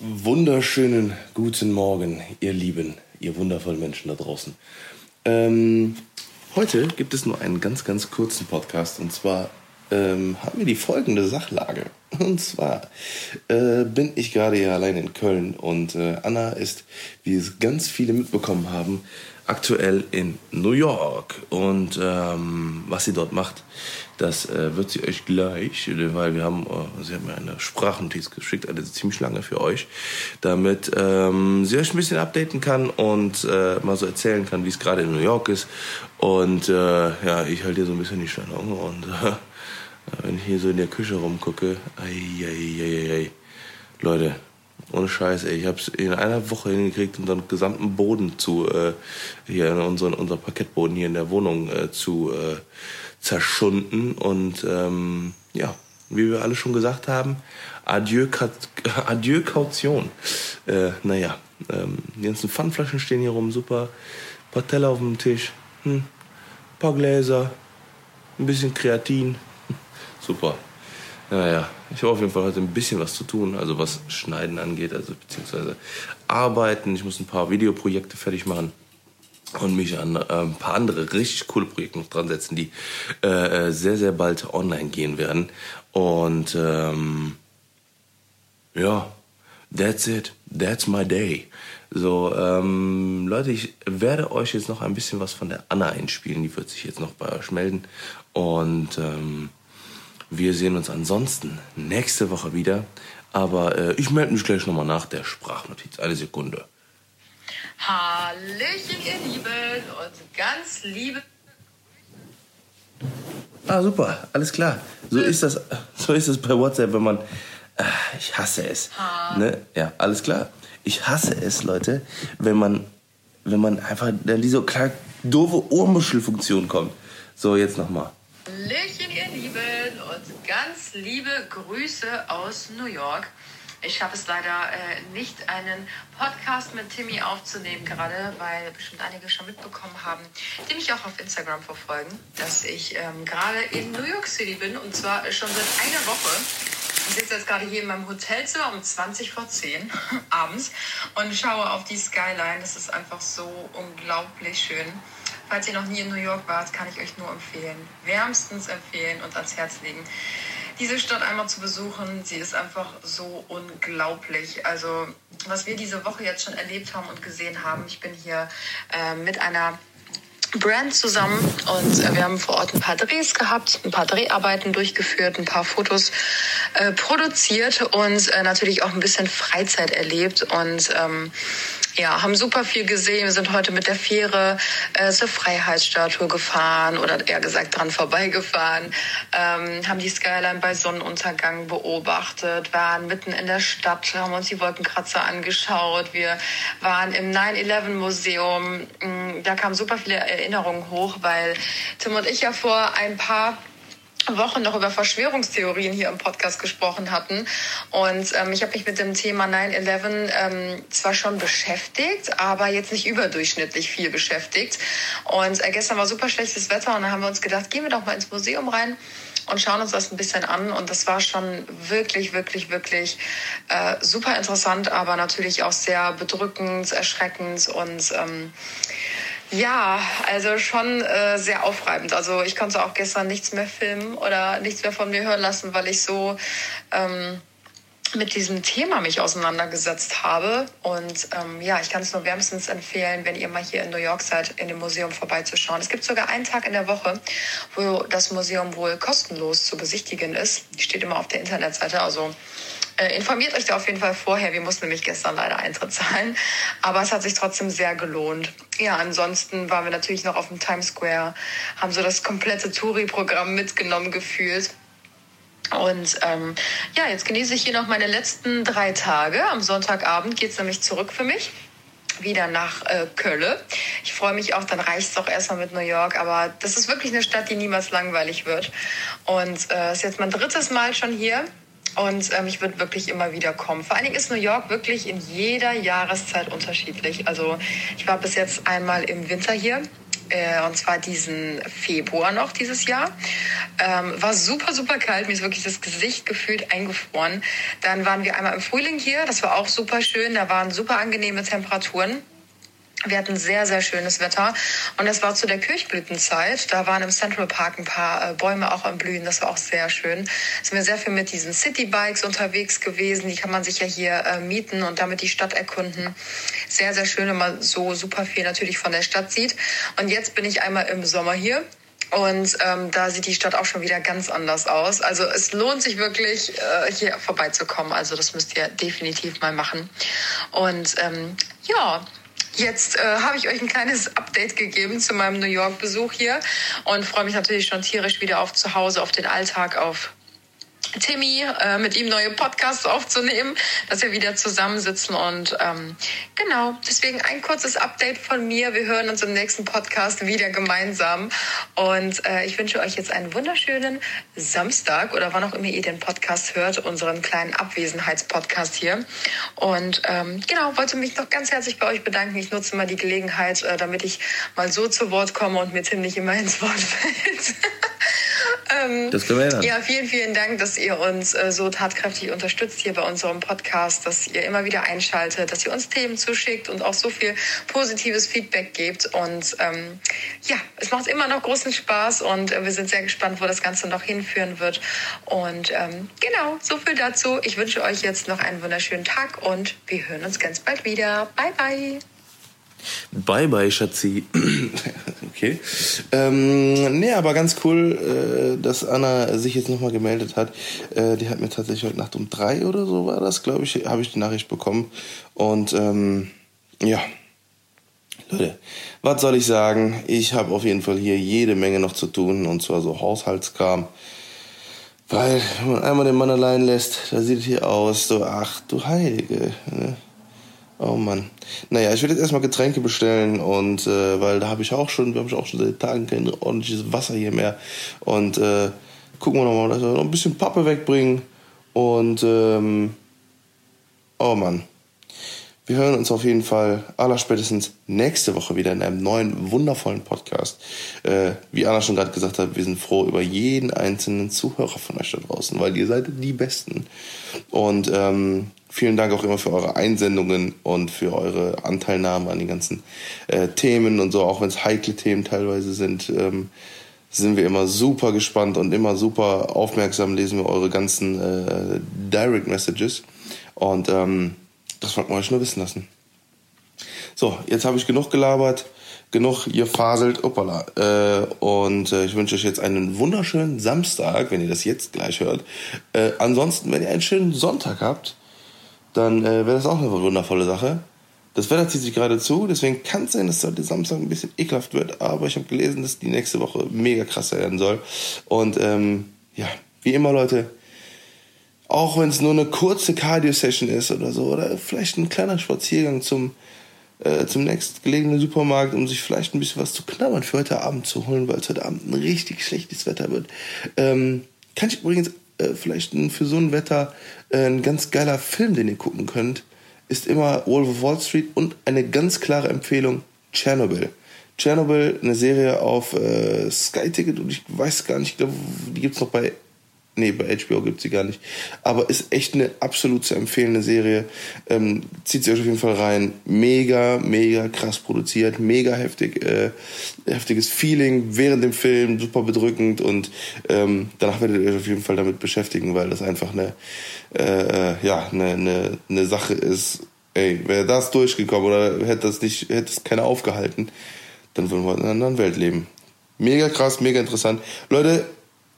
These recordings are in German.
Wunderschönen guten Morgen, ihr Lieben, ihr wundervollen Menschen da draußen. Ähm, heute gibt es nur einen ganz, ganz kurzen Podcast und zwar ähm, haben wir die folgende Sachlage. Und zwar äh, bin ich gerade hier allein in Köln und äh, Anna ist, wie es ganz viele mitbekommen haben, aktuell in New York. Und ähm, was sie dort macht, das äh, wird sie euch gleich, weil wir haben, äh, sie hat mir eine Sprachnotiz geschickt, eine ziemlich lange für euch, damit ähm, sie euch ein bisschen updaten kann und äh, mal so erzählen kann, wie es gerade in New York ist. Und äh, ja, ich halte hier so ein bisschen die Stellung und äh, wenn ich hier so in der Küche rumgucke, ei, ei, ei, ei. Leute, ohne Scheiß, ey. Ich es in einer Woche hingekriegt, unseren gesamten Boden zu, äh, hier, unseren, unser Parkettboden hier in der Wohnung äh, zu äh, zerschunden. Und ähm, ja, wie wir alle schon gesagt haben, adieu, adieu Kaution. Äh, naja, ähm, die ganzen Pfandflaschen stehen hier rum, super. Ein paar Teller auf dem Tisch, hm, ein paar Gläser, ein bisschen Kreatin. Super. Naja, ich habe auf jeden Fall heute ein bisschen was zu tun, also was Schneiden angeht, also beziehungsweise Arbeiten. Ich muss ein paar Videoprojekte fertig machen und mich an äh, ein paar andere richtig coole Projekte noch dran setzen, die äh, sehr, sehr bald online gehen werden. Und ähm, ja, that's it. That's my day. So, ähm, Leute, ich werde euch jetzt noch ein bisschen was von der Anna einspielen. Die wird sich jetzt noch bei euch melden. Und ähm, wir sehen uns ansonsten nächste Woche wieder. Aber äh, ich melde mich gleich nochmal nach der Sprachnotiz. Eine Sekunde. Hallöchen, ihr Lieben und ganz liebe. Ah, super, alles klar. So ist das, so ist es bei WhatsApp, wenn man. Äh, ich hasse es. Ne? Ja, alles klar. Ich hasse es, Leute, wenn man, wenn man einfach in diese kleine doofe Ohrmuschelfunktion kommt. So, jetzt nochmal. Hallöchen, ihr Lieben, und ganz liebe Grüße aus New York. Ich schaffe es leider äh, nicht, einen Podcast mit Timmy aufzunehmen, gerade weil bestimmt einige schon mitbekommen haben, die mich auch auf Instagram verfolgen, dass ich ähm, gerade in New York City bin und zwar schon seit einer Woche. Ich sitze jetzt gerade hier in meinem Hotelzimmer um 20 vor 10 abends und schaue auf die Skyline. Das ist einfach so unglaublich schön. Falls ihr noch nie in New York wart, kann ich euch nur empfehlen, wärmstens empfehlen und ans Herz legen, diese Stadt einmal zu besuchen. Sie ist einfach so unglaublich. Also was wir diese Woche jetzt schon erlebt haben und gesehen haben, ich bin hier äh, mit einer Brand zusammen und äh, wir haben vor Ort ein paar Drehs gehabt, ein paar Dreharbeiten durchgeführt, ein paar Fotos äh, produziert und äh, natürlich auch ein bisschen Freizeit erlebt und ähm, ja, haben super viel gesehen. Wir sind heute mit der Fähre äh, zur Freiheitsstatue gefahren oder eher gesagt dran vorbeigefahren, ähm, haben die Skyline bei Sonnenuntergang beobachtet, waren mitten in der Stadt, haben uns die Wolkenkratzer angeschaut. Wir waren im 9-11 Museum. Mm, da kamen super viele Erinnerungen hoch, weil Tim und ich ja vor ein paar Wochen noch über Verschwörungstheorien hier im Podcast gesprochen hatten. Und ähm, ich habe mich mit dem Thema 9-11 ähm, zwar schon beschäftigt, aber jetzt nicht überdurchschnittlich viel beschäftigt. Und äh, gestern war super schlechtes Wetter und dann haben wir uns gedacht, gehen wir doch mal ins Museum rein und schauen uns das ein bisschen an. Und das war schon wirklich, wirklich, wirklich äh, super interessant, aber natürlich auch sehr bedrückend, erschreckend und ähm, ja, also schon äh, sehr aufreibend. Also ich konnte auch gestern nichts mehr filmen oder nichts mehr von mir hören lassen, weil ich so ähm, mit diesem Thema mich auseinandergesetzt habe. Und ähm, ja, ich kann es nur wärmstens empfehlen, wenn ihr mal hier in New York seid, in dem Museum vorbeizuschauen. Es gibt sogar einen Tag in der Woche, wo das Museum wohl kostenlos zu besichtigen ist. Die steht immer auf der Internetseite. Also äh, informiert euch da auf jeden Fall vorher. Wir mussten nämlich gestern leider Eintritt zahlen. Aber es hat sich trotzdem sehr gelohnt. Ja, ansonsten waren wir natürlich noch auf dem Times Square, haben so das komplette Touri-Programm mitgenommen gefühlt. Und ähm, ja, jetzt genieße ich hier noch meine letzten drei Tage. Am Sonntagabend geht es nämlich zurück für mich wieder nach äh, Kölle. Ich freue mich auch, dann reicht es auch erstmal mit New York. Aber das ist wirklich eine Stadt, die niemals langweilig wird. Und es äh, ist jetzt mein drittes Mal schon hier. Und ähm, ich würde wirklich immer wieder kommen. Vor allen Dingen ist New York wirklich in jeder Jahreszeit unterschiedlich. Also ich war bis jetzt einmal im Winter hier äh, und zwar diesen Februar noch dieses Jahr. Ähm, war super, super kalt. Mir ist wirklich das Gesicht gefühlt eingefroren. Dann waren wir einmal im Frühling hier. Das war auch super schön. Da waren super angenehme Temperaturen. Wir hatten sehr, sehr schönes Wetter und das war zu der Kirchblütenzeit. Da waren im Central Park ein paar äh, Bäume auch am Blühen. Das war auch sehr schön. Sind wir sehr viel mit diesen Citybikes unterwegs gewesen. Die kann man sich ja hier äh, mieten und damit die Stadt erkunden. Sehr, sehr schön, wenn man so super viel natürlich von der Stadt sieht. Und jetzt bin ich einmal im Sommer hier und ähm, da sieht die Stadt auch schon wieder ganz anders aus. Also es lohnt sich wirklich, äh, hier vorbeizukommen. Also das müsst ihr definitiv mal machen. Und ähm, ja, Jetzt äh, habe ich euch ein kleines Update gegeben zu meinem New York-Besuch hier und freue mich natürlich schon tierisch wieder auf zu Hause, auf den Alltag, auf Timmy, äh, mit ihm neue Podcasts aufzunehmen, dass wir wieder zusammensitzen und ähm, genau, deswegen ein kurzes Update von mir. Wir hören uns im nächsten Podcast wieder gemeinsam und äh, ich wünsche euch jetzt einen wunderschönen Samstag oder wann auch immer ihr den Podcast hört, unseren kleinen Abwesenheitspodcast hier und ähm, genau, wollte mich noch ganz herzlich bei euch bedanken. Ich nutze mal die Gelegenheit, äh, damit ich mal so zu Wort komme und mir Tim nicht immer ins Wort fällt. Ähm, das können wir ändern. Ja, vielen, vielen Dank, dass ihr uns äh, so tatkräftig unterstützt hier bei unserem Podcast, dass ihr immer wieder einschaltet, dass ihr uns Themen zuschickt und auch so viel positives Feedback gebt. Und ähm, ja, es macht immer noch großen Spaß und äh, wir sind sehr gespannt, wo das Ganze noch hinführen wird. Und ähm, genau, so viel dazu. Ich wünsche euch jetzt noch einen wunderschönen Tag und wir hören uns ganz bald wieder. Bye, bye. Bye bye, Schatzi. okay. Ähm, nee, aber ganz cool, äh, dass Anna sich jetzt nochmal gemeldet hat. Äh, die hat mir tatsächlich heute Nacht um drei oder so war das, glaube ich, habe ich die Nachricht bekommen. Und ähm, ja. Leute, was soll ich sagen? Ich habe auf jeden Fall hier jede Menge noch zu tun und zwar so Haushaltskram. Weil, wenn man einmal den Mann allein lässt, da sieht es hier aus, so, ach du Heilige. Ne? Oh Mann. Naja, ich werde jetzt erstmal Getränke bestellen und äh, weil da habe ich auch schon, wir haben auch schon seit Tagen kein ordentliches Wasser hier mehr. Und äh, gucken wir nochmal, dass wir noch ein bisschen Pappe wegbringen. Und ähm, oh Mann. Wir hören uns auf jeden Fall allerspätestens nächste Woche wieder in einem neuen, wundervollen Podcast. Äh, wie Anna schon gerade gesagt hat, wir sind froh über jeden einzelnen Zuhörer von euch da draußen, weil ihr seid die Besten. Und ähm, vielen Dank auch immer für eure Einsendungen und für eure Anteilnahme an den ganzen äh, Themen und so, auch wenn es heikle Themen teilweise sind. Ähm, sind wir immer super gespannt und immer super aufmerksam lesen wir eure ganzen äh, Direct Messages. Und ähm, das wollten wir euch nur wissen lassen. So, jetzt habe ich genug gelabert, genug gefaselt, opala. Äh, und äh, ich wünsche euch jetzt einen wunderschönen Samstag, wenn ihr das jetzt gleich hört. Äh, ansonsten, wenn ihr einen schönen Sonntag habt, dann äh, wäre das auch eine wundervolle Sache. Das Wetter zieht sich gerade zu, deswegen kann es sein, dass heute Samstag ein bisschen ekelhaft wird, aber ich habe gelesen, dass die nächste Woche mega krass werden soll. Und ähm, ja, wie immer, Leute, auch wenn es nur eine kurze Cardio-Session ist oder so, oder vielleicht ein kleiner Spaziergang zum, äh, zum nächstgelegenen Supermarkt, um sich vielleicht ein bisschen was zu knabbern für heute Abend zu holen, weil es heute Abend ein richtig schlechtes Wetter wird. Ähm, kann ich übrigens äh, vielleicht für so ein Wetter äh, ein ganz geiler Film, den ihr gucken könnt, ist immer Wolf of Wall Street und eine ganz klare Empfehlung, Chernobyl. Chernobyl, eine Serie auf äh, Sky Ticket und ich weiß gar nicht, ich glaube, die gibt es noch bei Nee, bei HBO gibt sie gar nicht. Aber ist echt eine absolut zu empfehlende Serie. Ähm, zieht sie euch auf jeden Fall rein. Mega, mega krass produziert, mega heftig, äh, heftiges Feeling während dem Film, super bedrückend und ähm, danach werdet ihr euch auf jeden Fall damit beschäftigen, weil das einfach eine, äh, ja, eine, eine, eine Sache ist. Ey, wäre das durchgekommen oder hätte das nicht, hätte es keiner aufgehalten, dann würden wir in einer anderen Welt leben. Mega krass, mega interessant. Leute,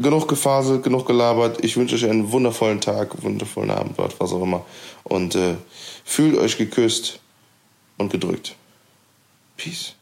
genug gefaselt, genug gelabert. Ich wünsche euch einen wundervollen Tag, wundervollen Abend, was auch immer. Und äh, fühlt euch geküsst und gedrückt. Peace.